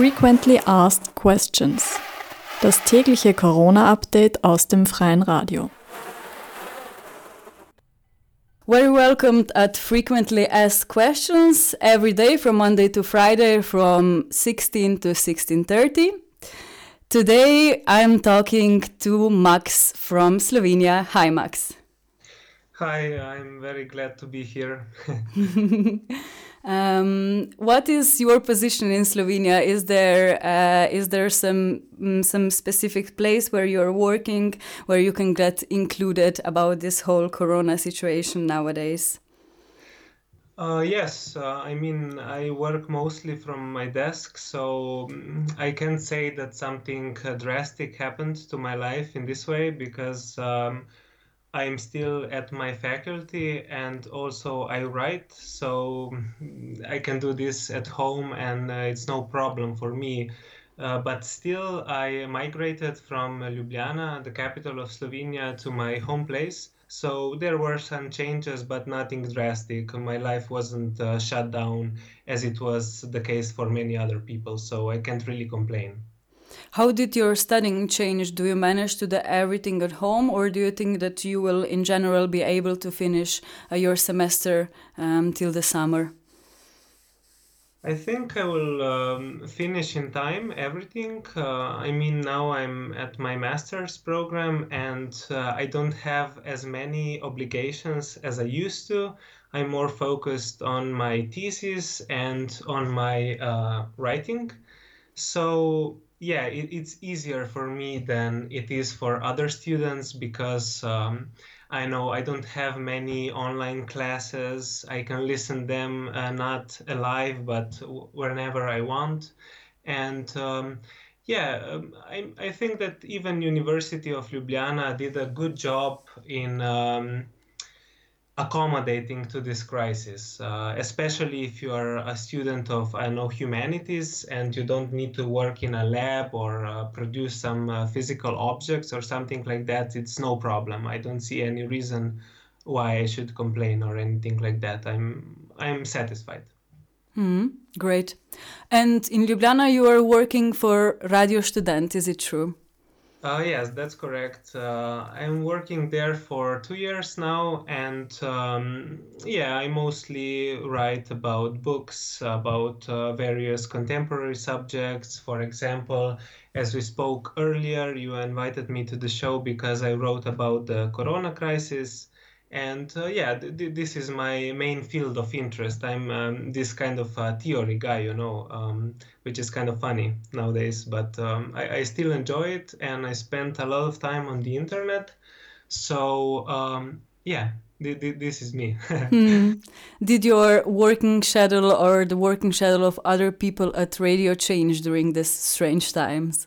Frequently Asked Questions. Das tägliche Corona-Update aus dem freien Radio. Very welcomed at Frequently Asked Questions every day from Monday to Friday from 16 to 16:30. Today I'm talking to Max from Slovenia. Hi Max. Hi, I'm very glad to be here. Um, what is your position in Slovenia? Is there uh, is there some mm, some specific place where you're working where you can get included about this whole Corona situation nowadays? Uh, yes, uh, I mean I work mostly from my desk, so mm, I can say that something drastic happened to my life in this way because. Um, I'm still at my faculty and also I write, so I can do this at home and uh, it's no problem for me. Uh, but still, I migrated from Ljubljana, the capital of Slovenia, to my home place. So there were some changes, but nothing drastic. My life wasn't uh, shut down as it was the case for many other people, so I can't really complain. How did your studying change? Do you manage to do everything at home, or do you think that you will, in general, be able to finish uh, your semester um, till the summer? I think I will um, finish in time everything. Uh, I mean, now I'm at my master's program and uh, I don't have as many obligations as I used to. I'm more focused on my thesis and on my uh, writing. So yeah, it, it's easier for me than it is for other students because um, I know I don't have many online classes. I can listen them uh, not live, but whenever I want. And um, yeah, um, I, I think that even University of Ljubljana did a good job in um, accommodating to this crisis, uh, especially if you are a student of, I know, humanities and you don't need to work in a lab or uh, produce some uh, physical objects or something like that. It's no problem. I don't see any reason why I should complain or anything like that. I'm I'm satisfied. Mm, great. And in Ljubljana, you are working for Radio Student. Is it true? Uh, yes, that's correct. Uh, I'm working there for two years now, and um, yeah, I mostly write about books, about uh, various contemporary subjects. For example, as we spoke earlier, you invited me to the show because I wrote about the Corona crisis and uh, yeah th- th- this is my main field of interest. I'm um, this kind of uh, theory guy you know um, which is kind of funny nowadays. But um, I-, I, still enjoy it and i spent a lot of time on the internet. So um, yeah th- this is me. Hmm. did your working schedule or the working schedule of other people at radio change during these strange times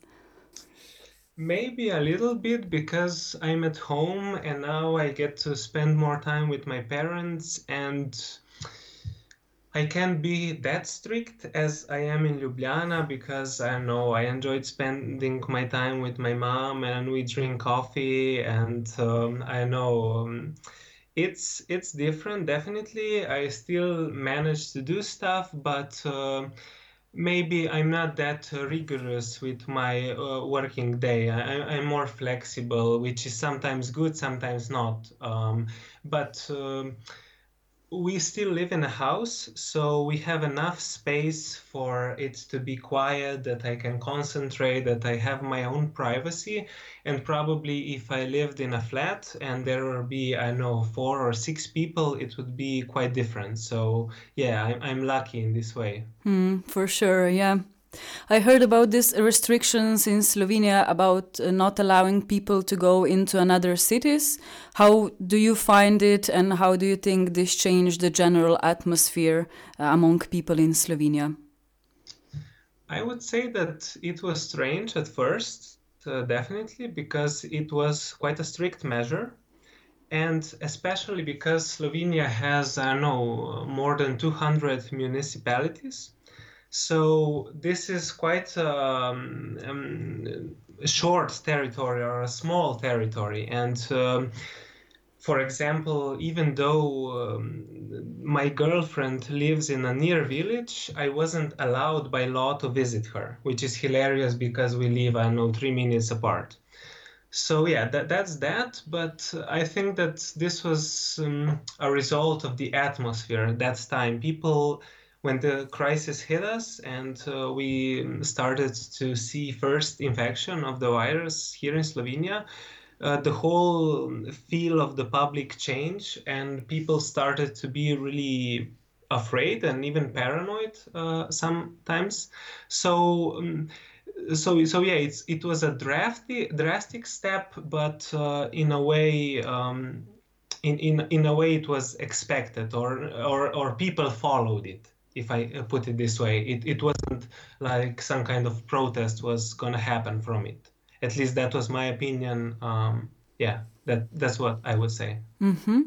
Maybe a little bit because I'm at home and now I get to spend more time with my parents and I can't be that strict as I am in Ljubljana because I know I enjoyed spending my time with my mom and we drink coffee and um, I know um, it's it's different definitely. I still manage to do stuff but uh, maybe I'm not that rigorous with my uh, working day. I, am more flexible, which is sometimes good, sometimes not. Um, but um, we still live in a house, so we have enough space for it to be quiet, that I can concentrate, that I have my own privacy. And probably if I lived in a flat and there would be, I know, four or six people, it would be quite different. So yeah, I'm, I'm lucky in this way. Mm, for sure, yeah. I heard about these restrictions in Slovenia about uh, not allowing people to go into another cities. How do you find it, and how do you think this changed the general atmosphere uh, among people in Slovenia? I would say that it was strange at first, uh, definitely, because it was quite a strict measure. And especially because Slovenia has, I don't know, more than 200 municipalities so this is quite um, um, a short territory or a small territory, and um, for example, even though um, my girlfriend lives in a near village, I wasn't allowed by law to visit her, which is hilarious because we live, I know, three minutes apart. So yeah, that, that's that. But I think that this was um, a result of the atmosphere at that time. People, when the crisis hit us and uh, we started to see first infection of the virus here in Slovenia, uh, the whole feel of the public changed and people started to be really afraid and even paranoid uh, sometimes. So. Um, so so yeah it's it was a drafty drastic step but uh, in a way um, in, in in a way it was expected or or or people followed it if i put it this way it, it wasn't like some kind of protest was gonna happen from it at least that was my opinion. Um, yeah, that that's what I would say. Mm-hmm.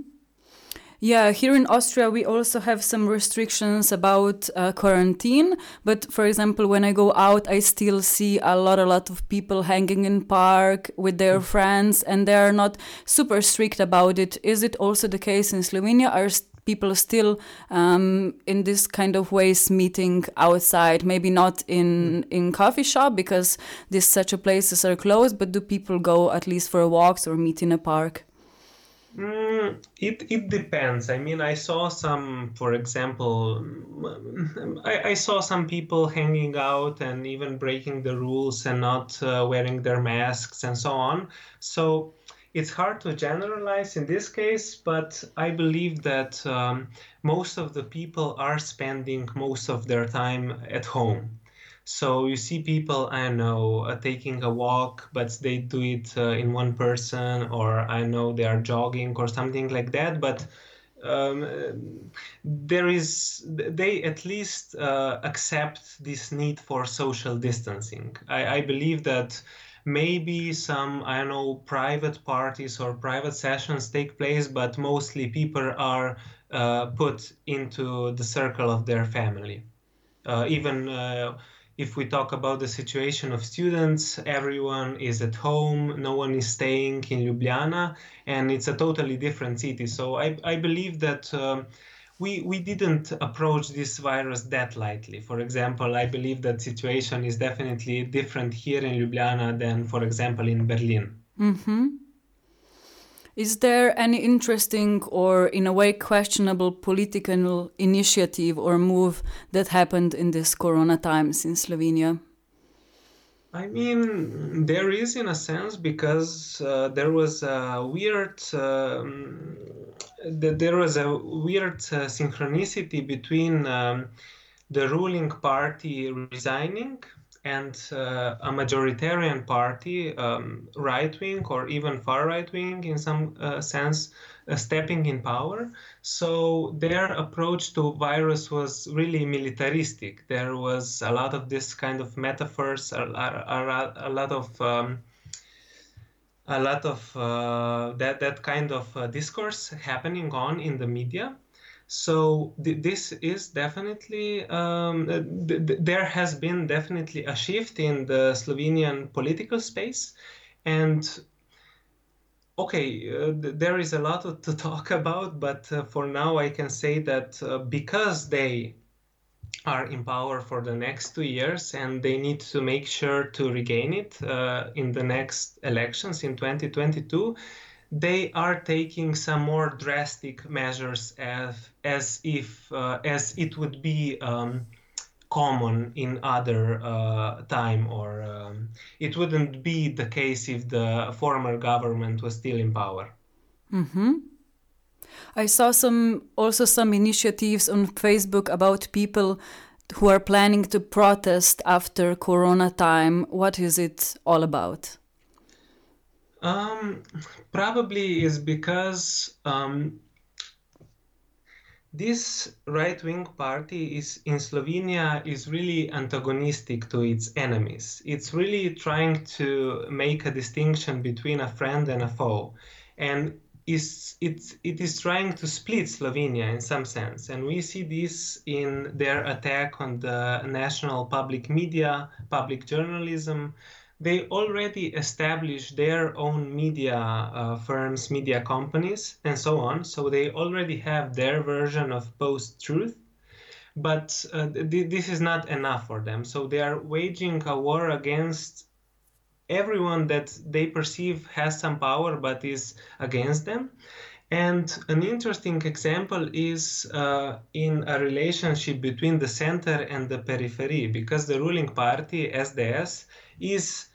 Yeah, here in Austria, we also have some restrictions about uh, quarantine. But for example, when I go out, I still see a lot, a lot of people hanging in park with their mm. friends, and they are not super strict about it. Is it also the case in Slovenia? Are people still um, in this kind of ways meeting outside maybe not in in coffee shop because these such a places are closed but do people go at least for walks or meet in a park Mm, it it depends. I mean, I saw some, for example, I, I saw some people hanging out and even breaking the rules and not uh, wearing their masks and so on. So it's hard to generalize in this case, but I believe that um, most of the people are spending most of their time at home. So you see people, I know, uh, taking a walk, but they do it uh, in one person, or I know they are jogging or something like that. But um, there is, they at least uh, accept this need for social distancing. I, I believe that maybe some i don't know private parties or private sessions take place but mostly people are uh, put into the circle of their family. Uh, even uh, if we talk about the situation of students everyone is at home no one is staying in ljubljana and it's a totally different city. So i, I believe that um, we, we didn't approach this virus that lightly. For example, I believe that situation is definitely different here in Ljubljana than, for example, in Berlin. Mm-hmm. Is there any interesting or, in a way, questionable political initiative or move that happened in this corona times in Slovenia? I mean, there is in a sense because uh, there was a weird um, there was a weird uh, synchronicity between um, the ruling party resigning and uh, a majoritarian party, um, right wing or even far right wing in some uh, sense, stepping in power. So their approach to virus was really militaristic. There was a lot of this kind of metaphors, a, a, a lot of um, a lot of uh, that that kind of uh, discourse happening on in the media. So th- this is definitely um, th- th- there has been definitely a shift in the Slovenian political space, and okay, uh, there is a lot to talk about, but uh, for now I can say that uh, because they are in power for the next two years and they need to make sure to regain it uh, in the next elections in 2022 they are taking some more drastic measures as, as if uh, as it would be um, common in other uh, time or um, it wouldn't be the case if the former government was still in power mm-hmm. I saw some also some initiatives on Facebook about people who are planning to protest after Corona time. What is it all about? Um, probably is because um, this right-wing party is in Slovenia is really antagonistic to its enemies. It's really trying to make a distinction between a friend and a foe, and is it, it is trying to split Slovenia in some sense, and we see this in their attack on the national public media, public journalism. They already established their own media uh, firms, media companies, and so on. So they already have their version of post truth. But uh, th- this is not enough for them. So they are waging a war against everyone that they perceive has some power but is against them. And an interesting example is uh, in a relationship between the center and the periphery, because the ruling party, SDS, is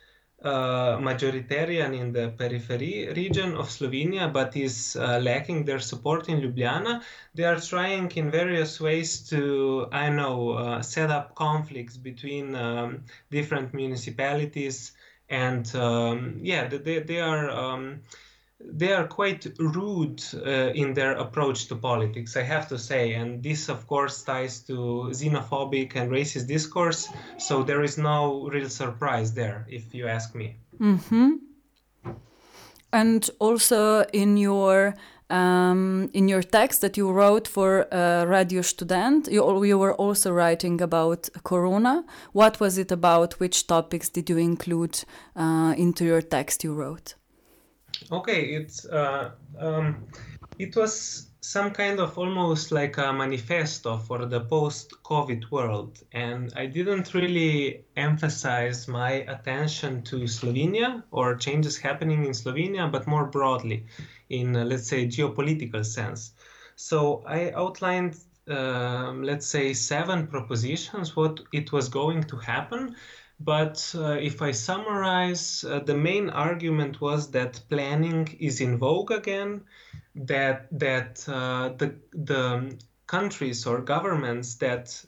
uh, majoritarian in the periphery region of Slovenia, but is uh, lacking their support in Ljubljana. They are trying in various ways to, I know, uh, set up conflicts between um, different municipalities, and um, yeah, they, they are. Um, they are quite rude uh, in their approach to politics, I have to say. And this, of course, ties to xenophobic and racist discourse. So there is no real surprise there, if you ask me. Mm-hmm. And also in your um, in your text that you wrote for uh, Radio Student, you, you were also writing about Corona. What was it about? Which topics did you include uh, into your text you wrote? Okay, it's uh, um, it was some kind of almost like a manifesto for the post-COVID world, and I didn't really emphasize my attention to Slovenia or changes happening in Slovenia, but more broadly, in uh, let's say geopolitical sense. So I outlined um, let's say seven propositions what it was going to happen but uh, if I summarize, uh, the main argument was that planning is in vogue again, that that uh, the the countries or governments that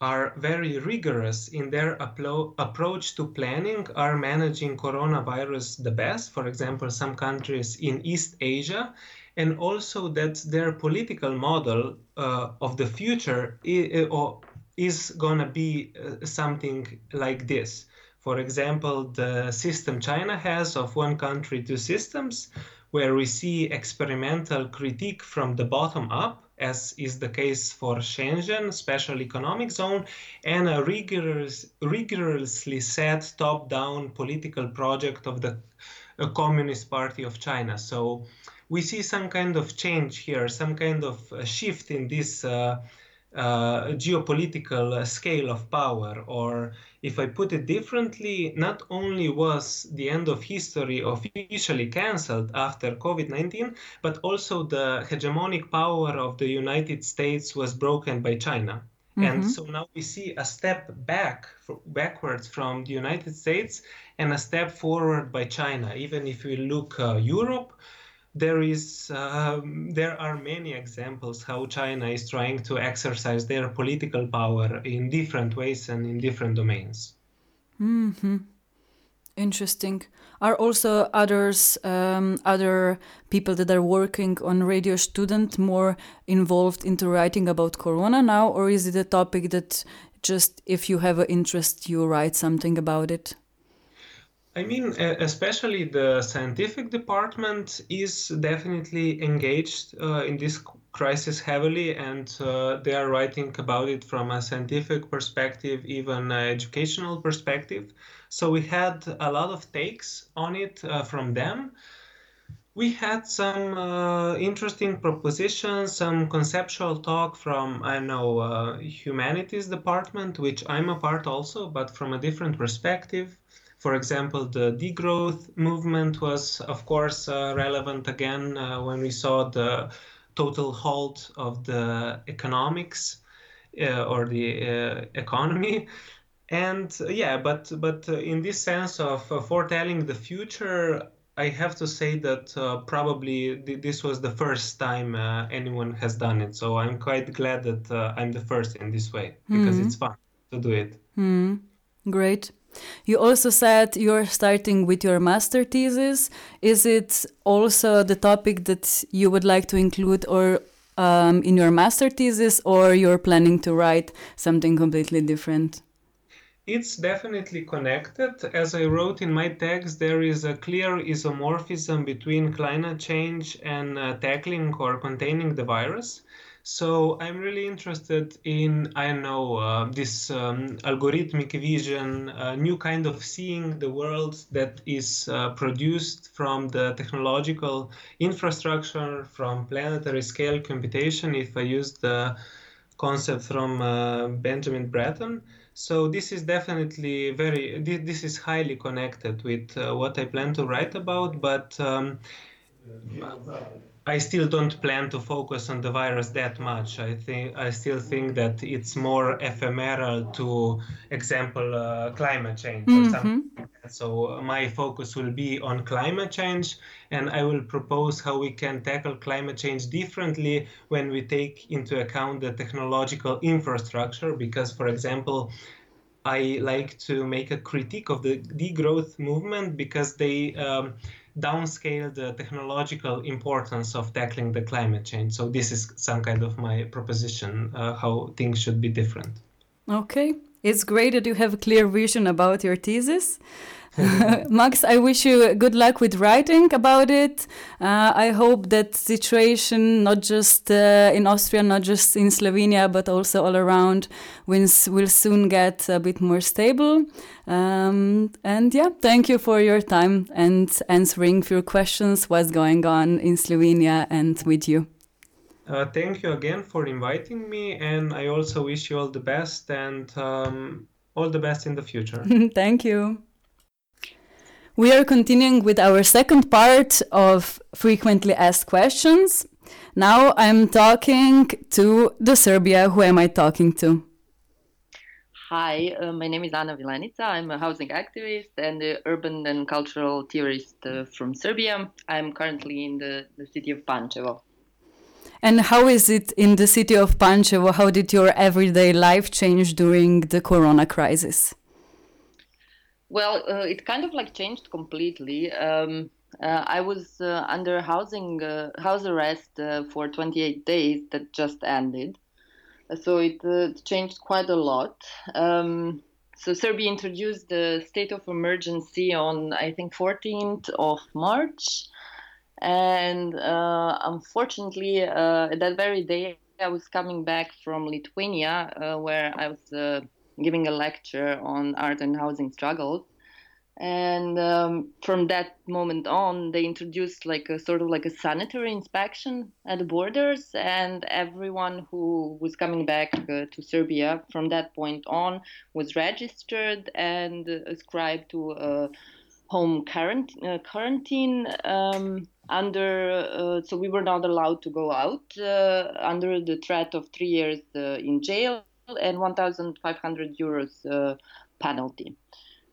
are very rigorous in their approach to planning are managing coronavirus the best. For example, some countries in East Asia, and also that their political model uh, of the future is, is going to be uh, something like this. For example, the system China has of one country, two systems, where we see experimental critique from the bottom up, as is the case for Shenzhen, special economic zone, and a rigorous, rigorously set top down political project of the Communist Party of China. So we see some kind of change here, some kind of uh, shift in this. Uh, uh, geopolitical scale of power. Or if I put it differently, not only was the end of history officially cancelled after COVID 19, but also the hegemonic power of the United States was broken by China. Mm-hmm. And so now we see a step back, backwards from the United States and a step forward by China. Even if we look uh, Europe, there is um, there are many examples how China is trying to exercise their political power in different ways and in different domains. Mm-hmm. Interesting. Are also others um, other people that are working on Radio Student more involved into writing about Corona now, or is it a topic that just if you have an interest, you write something about it? I mean, especially the scientific department is definitely engaged uh, in this crisis heavily, and uh, they are writing about it from a scientific perspective, even educational perspective. So we had a lot of takes on it uh, from them. We had some uh, interesting propositions, some conceptual talk from, I know, uh, humanities department, which I'm a part also, but from a different perspective for example, the degrowth movement was, of course, uh, relevant again uh, when we saw the total halt of the economics uh, or the uh, economy. And uh, yeah, but but uh, in this sense of foretelling the future, I have to say that probably th- this was the first time anyone has done it. So I'm quite glad that I'm the first in this way because mm-hmm. it's fun to do it. Mm. Great. You also said you're starting with your master thesis. Is it also the topic that you would like to include or um, in your master thesis, or you're planning to write something completely different? It's definitely connected. As I wrote in my text, there is a clear isomorphism between climate change and uh, tackling or containing the virus. So I'm really interested in, I know, uh, this um, algorithmic vision, a new kind of seeing the world that is uh, produced from the technological infrastructure, from planetary scale computation, if I use the concept from uh, Benjamin Bratton. So this is definitely very, this is highly connected with uh, what I plan to write about, but um, I still don't plan to focus on the virus that much. I think I still think that it's more ephemeral to example uh, climate change mm-hmm. something. so my focus will be on climate change, and I will propose how we can tackle climate change differently when we take into account the technological infrastructure. Because, for example, I like to make a critique of the degrowth movement because they um, downscale the technological importance of tackling the climate change. So this is some kind of my proposition uh, how things should be different. Okay, it's great that you have a clear vision about your thesis. Max, I wish you good luck with writing about it. Uh, I hope that situation, not just uh, in Austria, not just in Slovenia, but also all around, will, will soon get a bit more stable. Um, and yeah, thank you for your time and answering your questions. What's going on in Slovenia and with you? Uh, thank you again for inviting me, and I also wish you all the best and um, all the best in the future. thank you. We are continuing with our second part of frequently asked questions. Now I'm talking to the Serbia. Who am I talking to? Hi, uh, my name is Ana Vilenica. I'm a housing activist and urban and cultural theorist uh, from Serbia. I'm currently in the, the city of Pančevo. And how is it in the city of Pančevo? How did your everyday life change during the corona crisis? Well, uh, it kind of like changed completely. Um, uh, I was uh, under housing uh, house arrest uh, for 28 days that just ended, so it uh, changed quite a lot. Um, so Serbia introduced the state of emergency on I think 14th of March, and unfortunately that very day I was coming back from Lithuania where I was giving a lecture on art and housing struggles and um, from that moment on they introduced like a sort of like a sanitary inspection at the borders and everyone who was coming back uh, to serbia from that point on was registered and ascribed to a home quarant- uh, quarantine um, under uh, so we were not allowed to go out uh, under the threat of three years uh, in jail and 1500 euros penalty.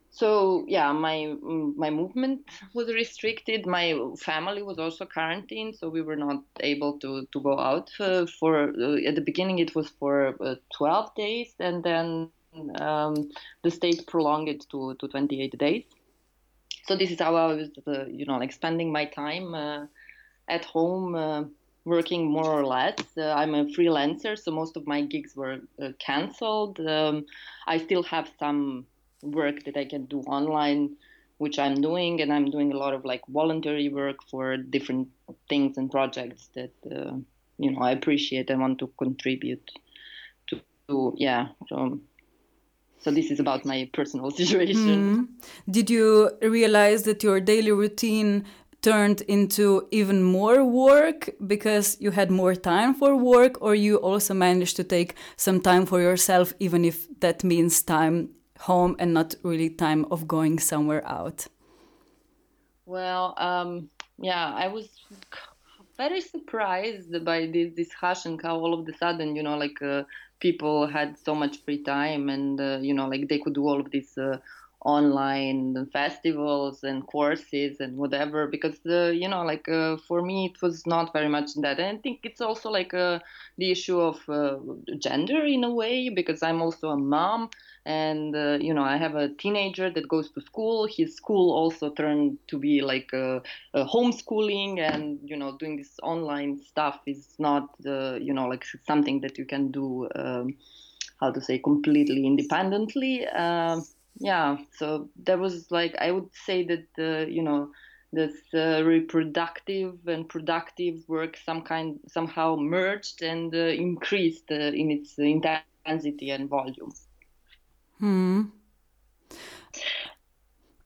So yeah my my movement was restricted. My family was also quarantined so we were not able to to go out uh, for uh, at the beginning it was for uh, 12 days and then um, the state prolonged it to, to 28 days so this is how i was uh, you know like spending my time uh, at home uh, working more or less. Uh, I'm a freelancer, so most of my gigs were uh, cancelled. Um, I still have some work that I can do online, which I'm doing, and I'm doing a lot of like voluntary work for different things and projects that uh, you know I appreciate and want to contribute to. to yeah, so, so this is about my personal situation. Mm. Did you realize that your daily routine turned into even more work because you had more time for work or you also managed to take some time for yourself even if that means time home and not really time of going somewhere out? Well, um, yeah, I was very surprised by this discussion. How all of a sudden, you know, like uh, people had so much free time, and uh, you know, like they could do all of these uh, online festivals and courses and whatever. Because uh, you know, like uh, for me, it was not very much that. And I think it's also like uh, the issue of gender in a way, because I'm also a mom and uh, you know i have a teenager that goes to school his school also turned to be like a, a homeschooling and you know doing this online stuff is not uh, you know like something that you can do um, how to say completely independently uh, yeah so that was like i would say that uh, you know this uh, reproductive and productive work some kind somehow merged and uh, increased in its intensity and volume. Hmm.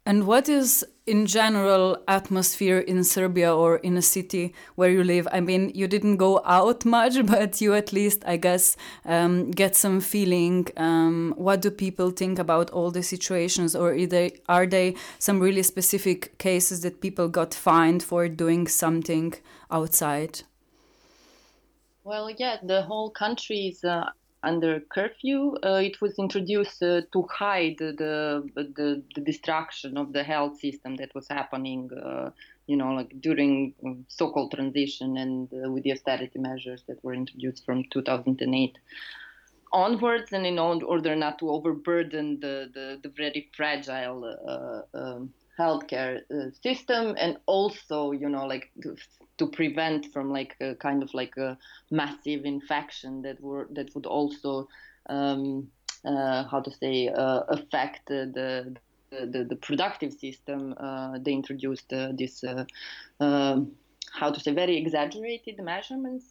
And what is, in general, atmosphere in Serbia or in a city where you live? I mean, you didn't go out much, but you at least, I guess, um, get some feeling. Um, what do people think about all the situations, or are they, are they some really specific cases that people got fined for doing something outside? Well, yeah, the whole country is uh, under curfew. Uh, it was introduced uh, to hide the, the, the destruction of the health system that was happening, uh, you know, like during um, so-called transition and with the austerity measures that were introduced from 2008 onwards, and in order not to overburden the the, the very fragile. Uh, um, healthcare uh, system and also you know like to, to, prevent from like a kind of like a massive infection that were that would also um, uh, how to say uh, affect the, the, the productive system uh, they introduced uh, this uh, um, how to say very exaggerated measurements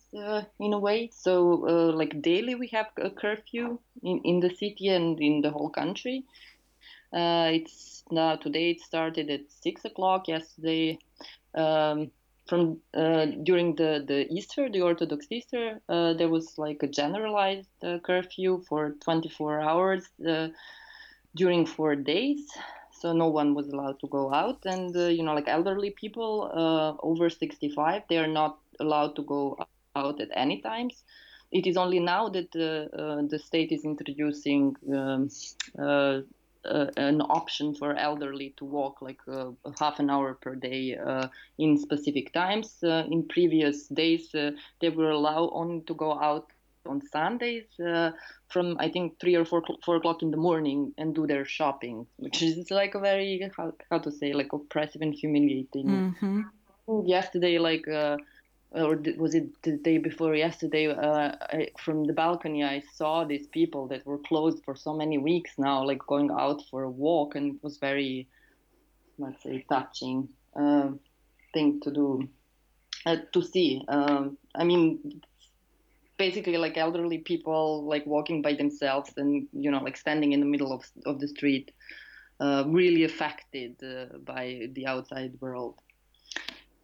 in a way. So like daily we have a curfew in, in the city and in the whole country it's now today it started at six o'clock. Yesterday, um, from uh, during the the Easter, the Orthodox Easter, uh, there was like a generalized uh, curfew for 24 hours uh, during four days. So no one was allowed to go out, and uh, you know, like elderly people uh, over 65, they are not allowed to go out at any times. It is only now that the state is introducing um, uh, an option for elderly to walk like uh, half an hour per day uh, in specific times. Uh, in previous days, uh, they were allowed only to go out on Sundays uh, from I think three or four four o'clock in the morning and do their shopping, which is like a very how, how to say like oppressive and humiliating. Mm-hmm. Yesterday, like or was it the day before yesterday uh, I, from the balcony i saw these people that were closed for so many weeks now like going out for a walk and it was very let's say touching uh, thing to do uh, to see. Um, i mean basically like elderly people like walking by themselves and you know like standing in the middle of, of the street uh, really affected uh, by the outside world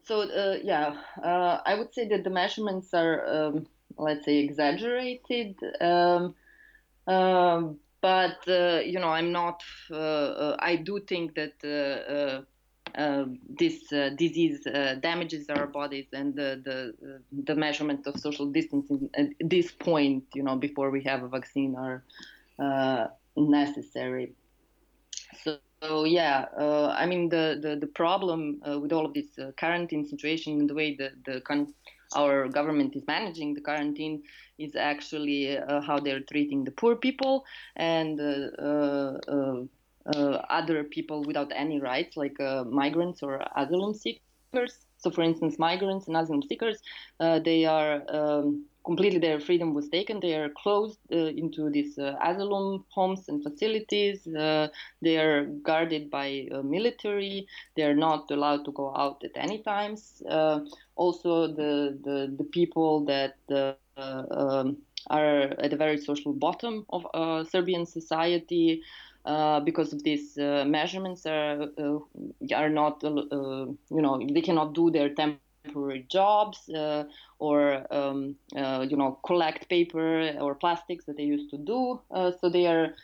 so uh, yeah, uh, I would say that the measurements are, um, let's say, exaggerated. Um, um, but uh, you know, I'm not. Uh, uh, I do think that uh, this disease damages our bodies, and the the, the measurement of social distancing at this point, you know, before we have a vaccine, are necessary. So so yeah, uh, I mean the the, the problem uh, with all of this uh, quarantine situation, and the way the the con- our government is managing the quarantine, is actually uh, how they're treating the poor people and uh, uh, other people without any rights, like migrants or asylum seekers. So, for instance, migrants and asylum seekers, they are um, completely their freedom was taken. They are closed uh, into these uh, asylum homes and facilities. Uh, they are guarded by uh, military. They are not allowed to go out at any times. Uh, also, the, the, the people that uh, um, are at the very social bottom of Serbian society. because of these measurements are are not you know they cannot do their temp temporary jobs uh, or um, uh, you know collect paper or plastics that they used to do. Uh, so they are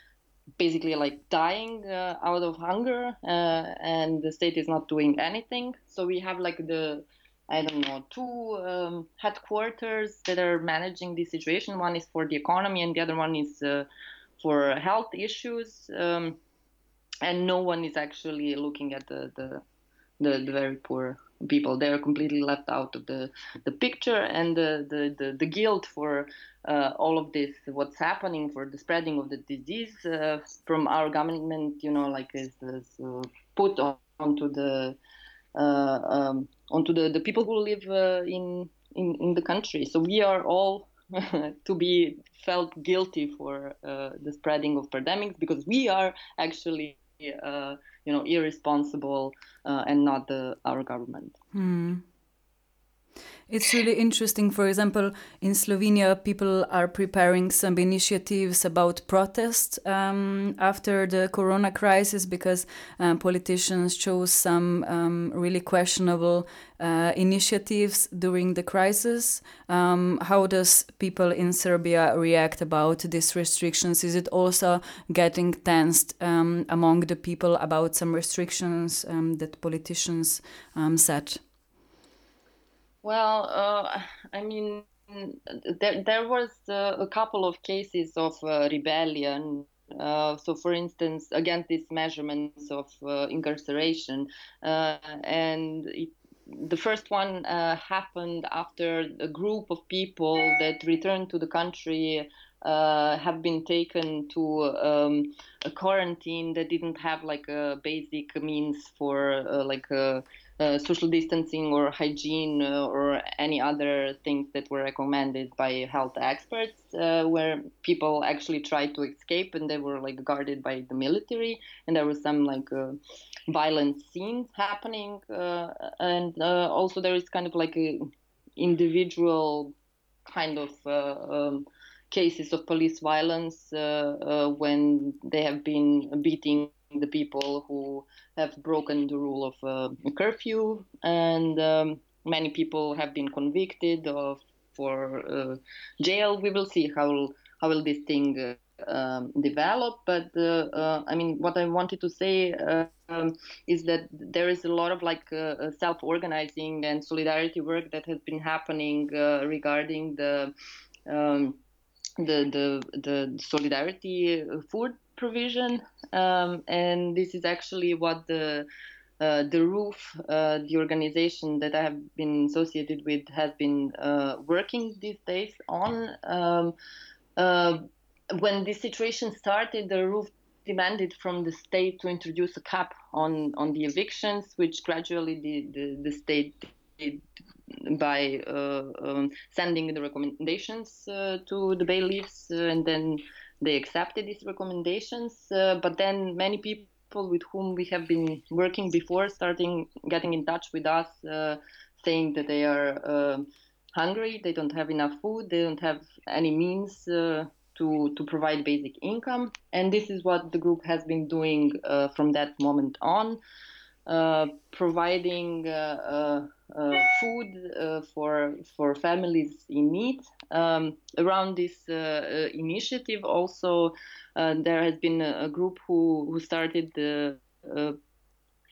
basically like dying uh, out of hunger, uh, and the state is not doing anything. So we have like the I don't know two um, headquarters that are managing the situation. One is for the economy, and the other one is uh, for health issues. Um, and no one is actually looking at the, the the, the very poor people. They are completely left out of the, the picture, and the, the, the, the guilt for uh, all of this, what's happening for the spreading of the disease uh, from our government, you know, like is, is uh, put on, onto the uh, um, onto the, the people who live uh, in, in in the country. So we are all to be felt guilty for uh, the spreading of pandemics because we are actually uh, you know irresponsible uh, and not the, our government. Hmm. It's really interesting. For example, in Slovenia, people are preparing some initiatives about protest um, after the corona crisis because um, politicians chose some um, really questionable uh, initiatives during the crisis. Um, how does people in Serbia react about these restrictions? Is it also getting tensed um, among the people about some restrictions um, that politicians set? Well, uh, I mean, there, there was uh, a couple of cases of uh, rebellion. Uh, so, for instance, against these measurements of uh, incarceration, uh, and it, the first one happened after a group of people that returned to the country uh, have been taken to um, a quarantine that didn't have like a basic means for uh, like a uh, social distancing or hygiene uh, or any other things that were recommended by health experts, uh, where people actually tried to escape and they were like guarded by the military, and there was some like uh, violent scenes happening, uh, and also there is kind of like a individual kind of um, cases of police violence when they have been beating the people who have broken the rule of uh, curfew, and um, many people have been convicted of for uh, jail. We will see how how will this thing uh, um, develop. But uh, uh, I mean, what I wanted to say um, is that there is a lot of like self-organizing and solidarity work that has been happening regarding the. Um, the the the solidarity food provision, um, and this is actually what the uh, the roof, uh, the organization that I have been associated with, has been uh, working these days on. Um, uh, when this situation started, the roof demanded from the state to introduce a cap on, on the evictions, which gradually the, the, the state did by uh, um, sending the recommendations uh, to the bailiffs and then they accepted these recommendations. Uh, but then many people with whom we have been working before starting getting in touch with us, uh, saying that they are uh, hungry, they don't have enough food, they don't have any means uh, to to provide basic income, and this is what the group has been doing uh, from that moment on. Uh, providing uh, uh, food for for families in need. Um, around this initiative, also there has been a, group who who started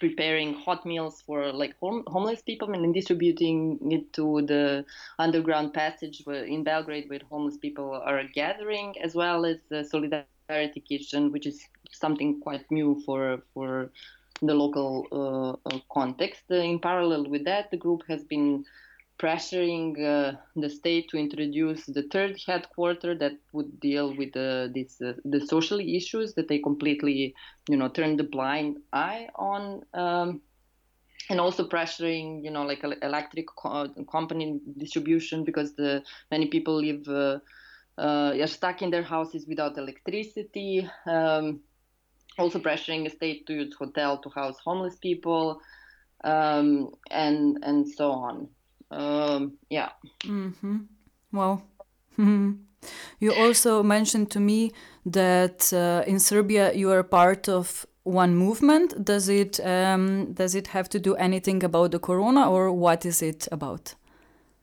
preparing hot meals for like home, homeless people and distributing it to the underground passage in Belgrade where homeless people are gathering, as well as the Solidarity Kitchen, which is something quite new for for the local uh, uh, context. Uh, in parallel with that, the group has been pressuring uh, the state to introduce the third headquarter that would deal with uh, this, uh, the social issues that they completely, you know, turned the blind eye on. Um, and also pressuring, you know, like electric co- company distribution because the many people live are stuck in their houses without electricity. Um, also pressuring the state to use hotel to house homeless people um, and and so on. Um, yeah. Mm-hmm. well you also mentioned to me that uh, in serbia you are part of one movement. Does it um, does it have to do anything about the corona or what is it about?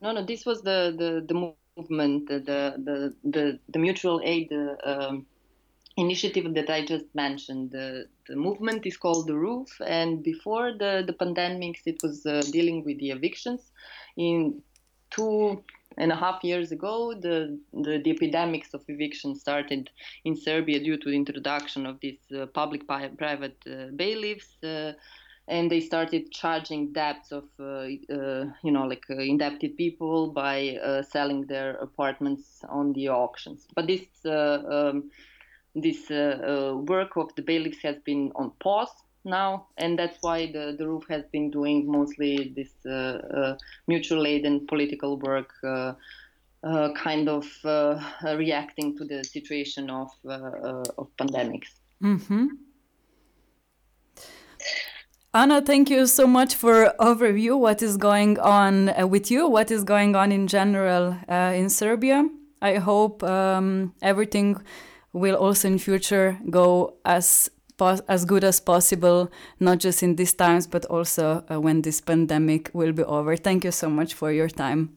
No no this was the the, the movement the the the, the mutual aid uh, um, initiative that I just mentioned. The, the movement is called The Roof, and before the, the pandemics, it was uh, dealing with the evictions. In two and a half years ago, the, the, the epidemics of eviction started in Serbia due to the introduction of these uh, public private uh, bailiffs. Uh, and they started charging debts of, uh, uh, you know, like indebted people by selling their apartments on the auctions. But this um, this uh, uh, work of the bailiffs has been on pause now, and that's why the, the roof has been doing mostly this uh, mutual aid and political work. Uh, kind of uh, reacting to the situation of uh, of pandemics. Mm-hmm. Ana, thank you so much for overview. What is going on uh, with you? What is going on in general uh, in Serbia? I hope um, everything will also in future go as as good as possible, not just in these times, but also uh, when this pandemic will be over. Thank you so much for your time.